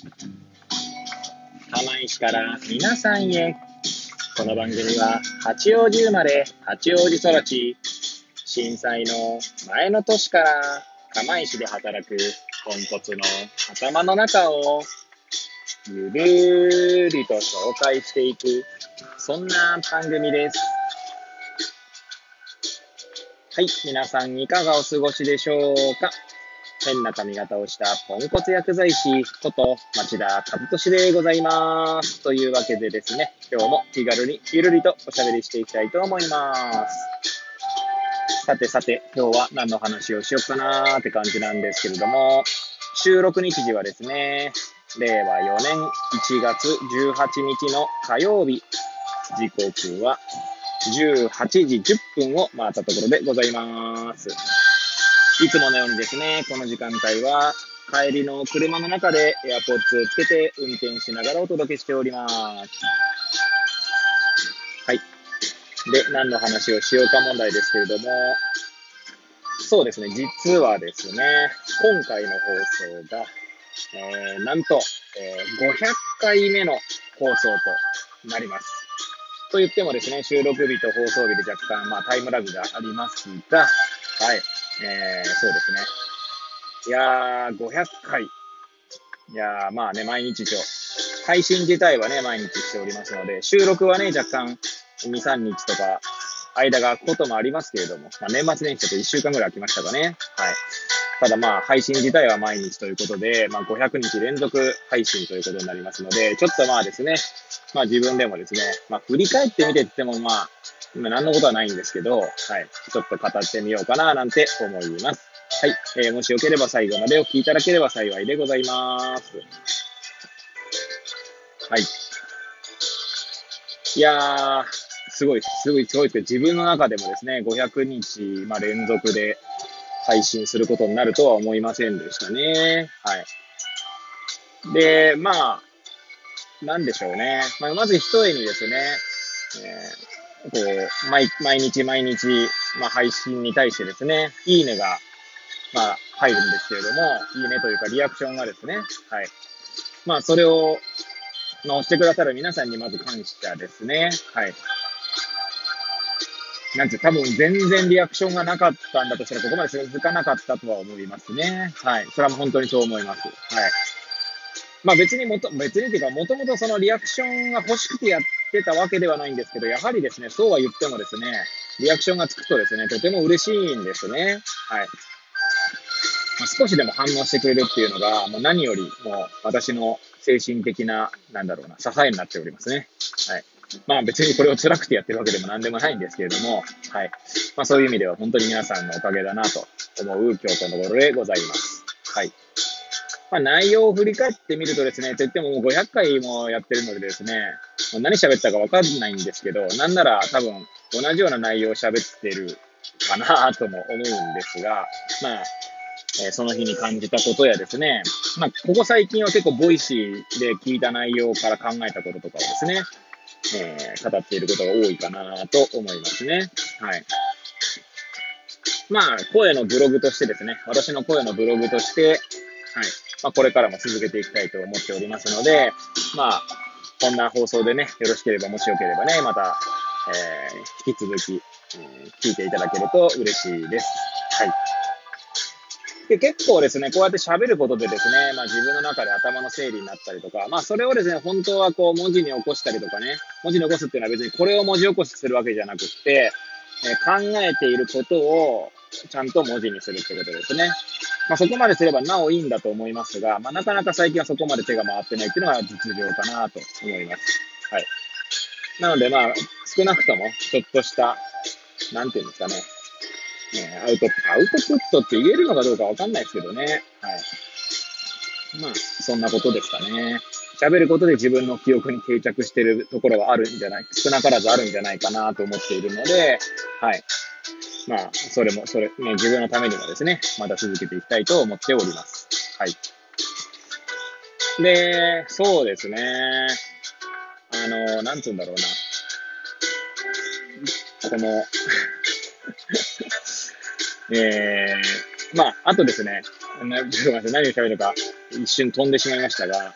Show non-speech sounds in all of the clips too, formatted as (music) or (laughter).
釜石から皆さんへ。この番組は八王子生まれ、八王子育ち、震災の前の年から釜石で働くポンコツの頭の中をゆるりと紹介していく、そんな番組です。はい、皆さんいかがお過ごしでしょうか？変な髪型をしたポンコツ薬剤師こと町田和俊でございます。というわけでですね、今日も気軽にゆるりとおしゃべりしていきたいと思います。さてさて、今日は何の話をしようかなーって感じなんですけれども、収録日時はですね、令和4年1月18日の火曜日、時刻は18時10分を回ったところでございます。いつものようにですね、この時間帯は帰りの車の中で AirPods をつけて運転しながらお届けしております。はい。で、何の話をしようか問題ですけれども、そうですね、実はですね、今回の放送が、えー、なんと、えー、500回目の放送となります。と言ってもですね、収録日と放送日で若干、まあ、タイムラグがありますが、はい。えー、そうですね。いやー、500回。いやー、まあね、毎日と、配信自体はね、毎日しておりますので、収録はね、若干、2、3日とか、間が空くこともありますけれども、まあ、年末年始ちょっと1週間ぐらい空きましたかね。はい。ただまあ、配信自体は毎日ということで、まあ、500日連続配信ということになりますので、ちょっとまあですね、まあ自分でもですね、まあ振り返ってみてって言ってもまあ、今何のことはないんですけど、はい。ちょっと語ってみようかななんて思います。はい。えー、もしよければ最後までお聞きいただければ幸いでございます。はい。いやー、すごい、すごい、すごいって自分の中でもですね、500日、まあ、連続で配信することになるとは思いませんでしたね。はい。で、まあ、なんでしょうね。まあ、まず一重にですね、えー、こう、毎、毎日毎日、まあ、配信に対してですね、いいねが、まあ、入るんですけれども、いいねというかリアクションがですね、はい。まあ、それを、まあ、押してくださる皆さんにまず感謝ですね。はい。なんて、多分全然リアクションがなかったんだとしたら、ここまで続かなかったとは思いますね。はい。それは本当にそう思います。はい。まあ別にもと、別にっていうか、もともとそのリアクションが欲しくてやってたわけではないんですけど、やはりですね、そうは言ってもですね、リアクションがつくとですね、とても嬉しいんですね。はい。まあ、少しでも反応してくれるっていうのが、もう何よりも私の精神的な、なんだろうな、支えになっておりますね。はい。まあ別にこれを辛くてやってるわけでも何でもないんですけれども、はい。まあそういう意味では本当に皆さんのおかげだなと思う今日このところでございます。はい。まあ内容を振り返ってみるとですね、といってももう500回もやってるのでですね、もう何喋ったかわかんないんですけど、なんなら多分同じような内容を喋ってるかなとも思うんですが、まあ、えー、その日に感じたことやですね、まあ、ここ最近は結構 Voicy で聞いた内容から考えたこととかをですね、えー、語っていることが多いかなと思いますね。はい。まあ、声のブログとしてですね、私の声のブログとして、はい。まあ、これからも続けていきたいと思っておりますので、まあ、こんな放送でね、よろしければ、もしよければね、また、えー、引き続き、えー、聞いていただけると嬉しいです。はい。で、結構ですね、こうやって喋ることでですね、まあ自分の中で頭の整理になったりとか、まあそれをですね、本当はこう文字に起こしたりとかね、文字に起こすっていうのは別にこれを文字起こしするわけじゃなくって、えー、考えていることをちゃんと文字にするってことですね。まあそこまですればなおいいんだと思いますが、まあなかなか最近はそこまで手が回ってないっていうのが実情かなと思います。はい。なのでまあ、少なくともちょっとした、なんていうんですかね、ね、アウト、アウトプットって言えるのかどうかわかんないですけどね。はい。まあ、そんなことですかね。喋ることで自分の記憶に定着してるところはあるんじゃない、少なからずあるんじゃないかなと思っているので、はい。まあ、それも、それ、ね、自分のためにもですね、また続けていきたいと思っております。はい。で、そうですね。あの、なんつうんだろうな。この (laughs) えー、まあ、あとですね、なちょっと待って、何を喋るか。一瞬飛んでしまいましたが、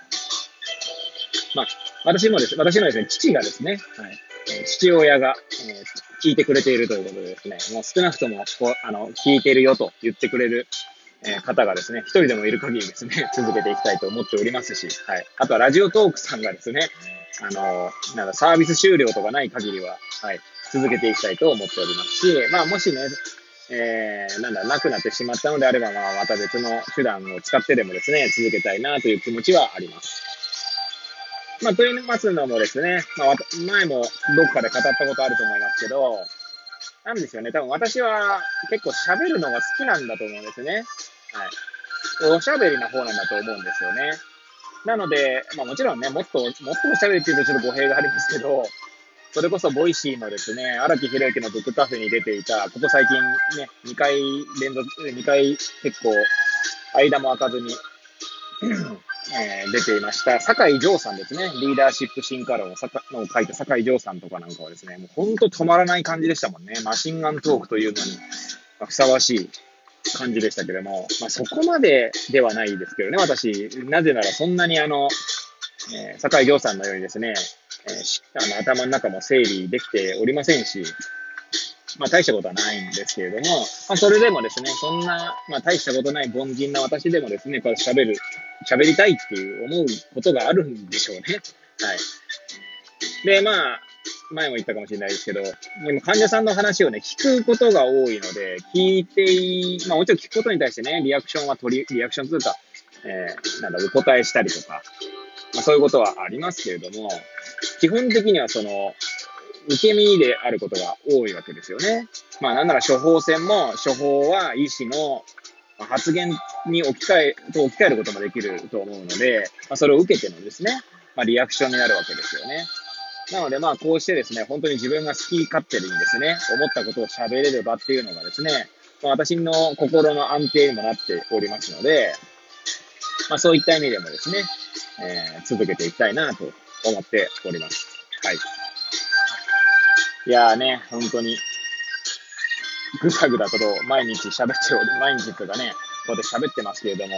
まあ、私もです、私のですね、父がですね、はい、父親が、えー、聞いてくれているということでですね、もう少なくとも、こあの、聞いてるよと言ってくれる、えー、方がですね、一人でもいる限りですね、(laughs) 続けていきたいと思っておりますし、はい。あとはラジオトークさんがですね、あの、なんかサービス終了とかない限りは、はい、続けていきたいと思っておりますし、まあもしね、えー、なんだ、なくなってしまったのであれば、まあまた別の手段を使ってでもですね、続けたいなという気持ちはあります。まあ、と言いますのもですね、まあ、前もどっかで語ったことあると思いますけど、なんですよね、多分私は結構喋るのが好きなんだと思うんですね。はい。おしゃべりな方なんだと思うんですよね。なので、まあもちろんね、もっと、もっとおしゃべりっていうとちょっと語弊がありますけど、それこそ Voicy のですね、荒木博行のブックカフェに出ていた、ここ最近ね、2回連続、2回結構、間も開かずにえー、出ていました、酒井穣さんですね。リーダーシップ進化論をを書いた酒井穣さんとかなんかはですね、もうほんと止まらない感じでしたもんね。マシンガントークというのに、ま、ふさわしい感じでしたけども、まあ、そこまでではないですけどね、私。なぜならそんなにあの、えー、酒井城さんのようにですね、えー、あの頭の中も整理できておりませんし、まあ大したことはないんですけれども、まあそれでもですね、そんな、まあ大したことない凡人な私でもですね、これ喋る、喋りたいっていう思うことがあるんでしょうね。はい。で、まあ、前も言ったかもしれないですけど、でも患者さんの話をね、聞くことが多いので、聞いていいまあもちろん聞くことに対してね、リアクションは取り、リアクションというか、えー、なんだ、お答えしたりとか、まあそういうことはありますけれども、基本的にはその、受け身であることが多いわけですよね。まあなんなら処方箋も、処方は医師の発言に置き換え、と置き換えることもできると思うので、まあ、それを受けてのですね、まあ、リアクションになるわけですよね。なので、まあ、こうしてですね、本当に自分が好き勝手にですね、思ったことを喋れる場っていうのがですね、まあ、私の心の安定にもなっておりますので、まあ、そういった意味でもですね、えー、続けていきたいなと思っております。はい。いやーね、本当に、ぐだぐだと毎日喋っており、毎日とかね、こうやって喋ってますけれども、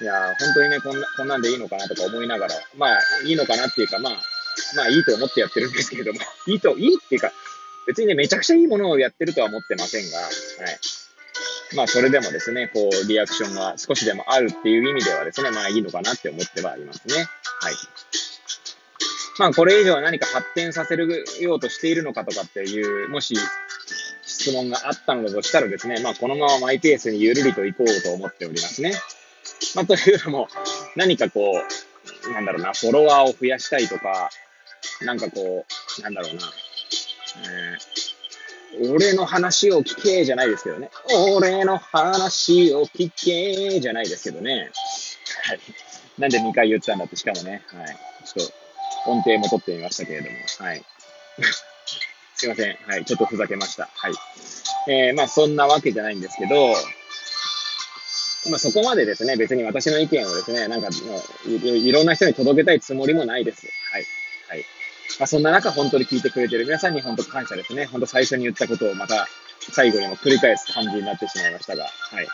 いや、本当にね、こんな、こんなんでいいのかなとか思いながら、まあ、いいのかなっていうか、まあ、まあ、いいと思ってやってるんですけれども、(laughs) いいと、いいっていうか、別にね、めちゃくちゃいいものをやってるとは思ってませんが、はい。まあ、それでもですね、こう、リアクションが少しでもあるっていう意味ではですね、まあ、いいのかなって思ってはありますね。はい。まあ、これ以上何か発展させるようとしているのかとかっていう、もし質問があったのだとしたらですね、まあ、このままマイペースにゆるりといこうと思っておりますね。まあ、というのも、何かこう、なんだろうな、フォロワーを増やしたいとか、なんかこう、なんだろうな、えー、俺の話を聞けじゃないですけどね。俺の話を聞けじゃないですけどね。はい。なんで2回言ったんだって、しかもね、はい。ちょっと、音程も取ってみましたけれども、はい。すいません。はい。ちょっとふざけました。はい。えー、まあ、そんなわけじゃないんですけど、まあ、そこまでですね、別に私の意見をですね、なんかい、いろんな人に届けたいつもりもないです。はい。はい。まあ、そんな中、本当に聞いてくれてる皆さんに本当感謝ですね。本当最初に言ったことをまた最後にも繰り返す感じになってしまいましたが、はい。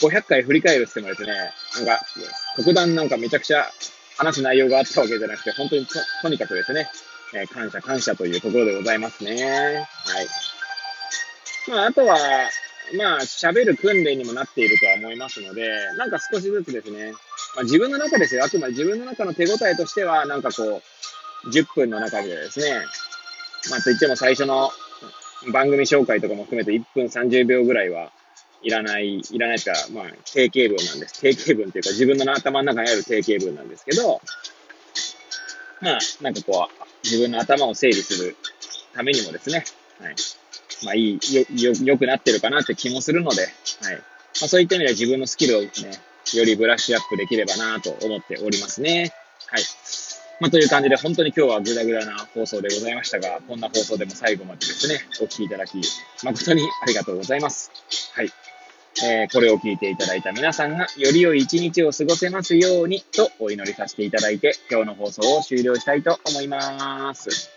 500回振り返るって言ってもですね、なんか、特段なんかめちゃくちゃ話す内容があったわけじゃなくて、本当にととにかくですね、えー、感謝感謝というところでございますね。はい。まあ、あとは、まあ、喋る訓練にもなっているとは思いますので、なんか少しずつですね、まあ、自分の中ですよ。あくまで自分の中の手応えとしては、なんかこう、10分の中でですね、まあ、といっても最初の番組紹介とかも含めて1分30秒ぐらいはいらない、いらないというか、まあ、定型文なんです。定型文っていうか、自分の頭の中にある定型文なんですけど、まあ、なんかこう、自分の頭を整理するためにもですね、はい。まあ、いい、よ、よ、良くなってるかなって気もするので、はい。まあ、そういった意味では自分のスキルをね、よりブラッシュアップできればなと思っておりますね。はい。まあ、という感じで、本当に今日はグダグダな放送でございましたが、こんな放送でも最後までですね、お聴きいただき、誠にありがとうございます。はい。えー、これを聞いていただいた皆さんが、より良い一日を過ごせますように、とお祈りさせていただいて、今日の放送を終了したいと思います。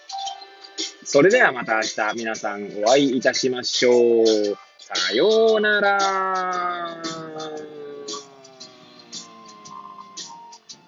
それではまた明日皆さんお会いいたしましょう。さようなら。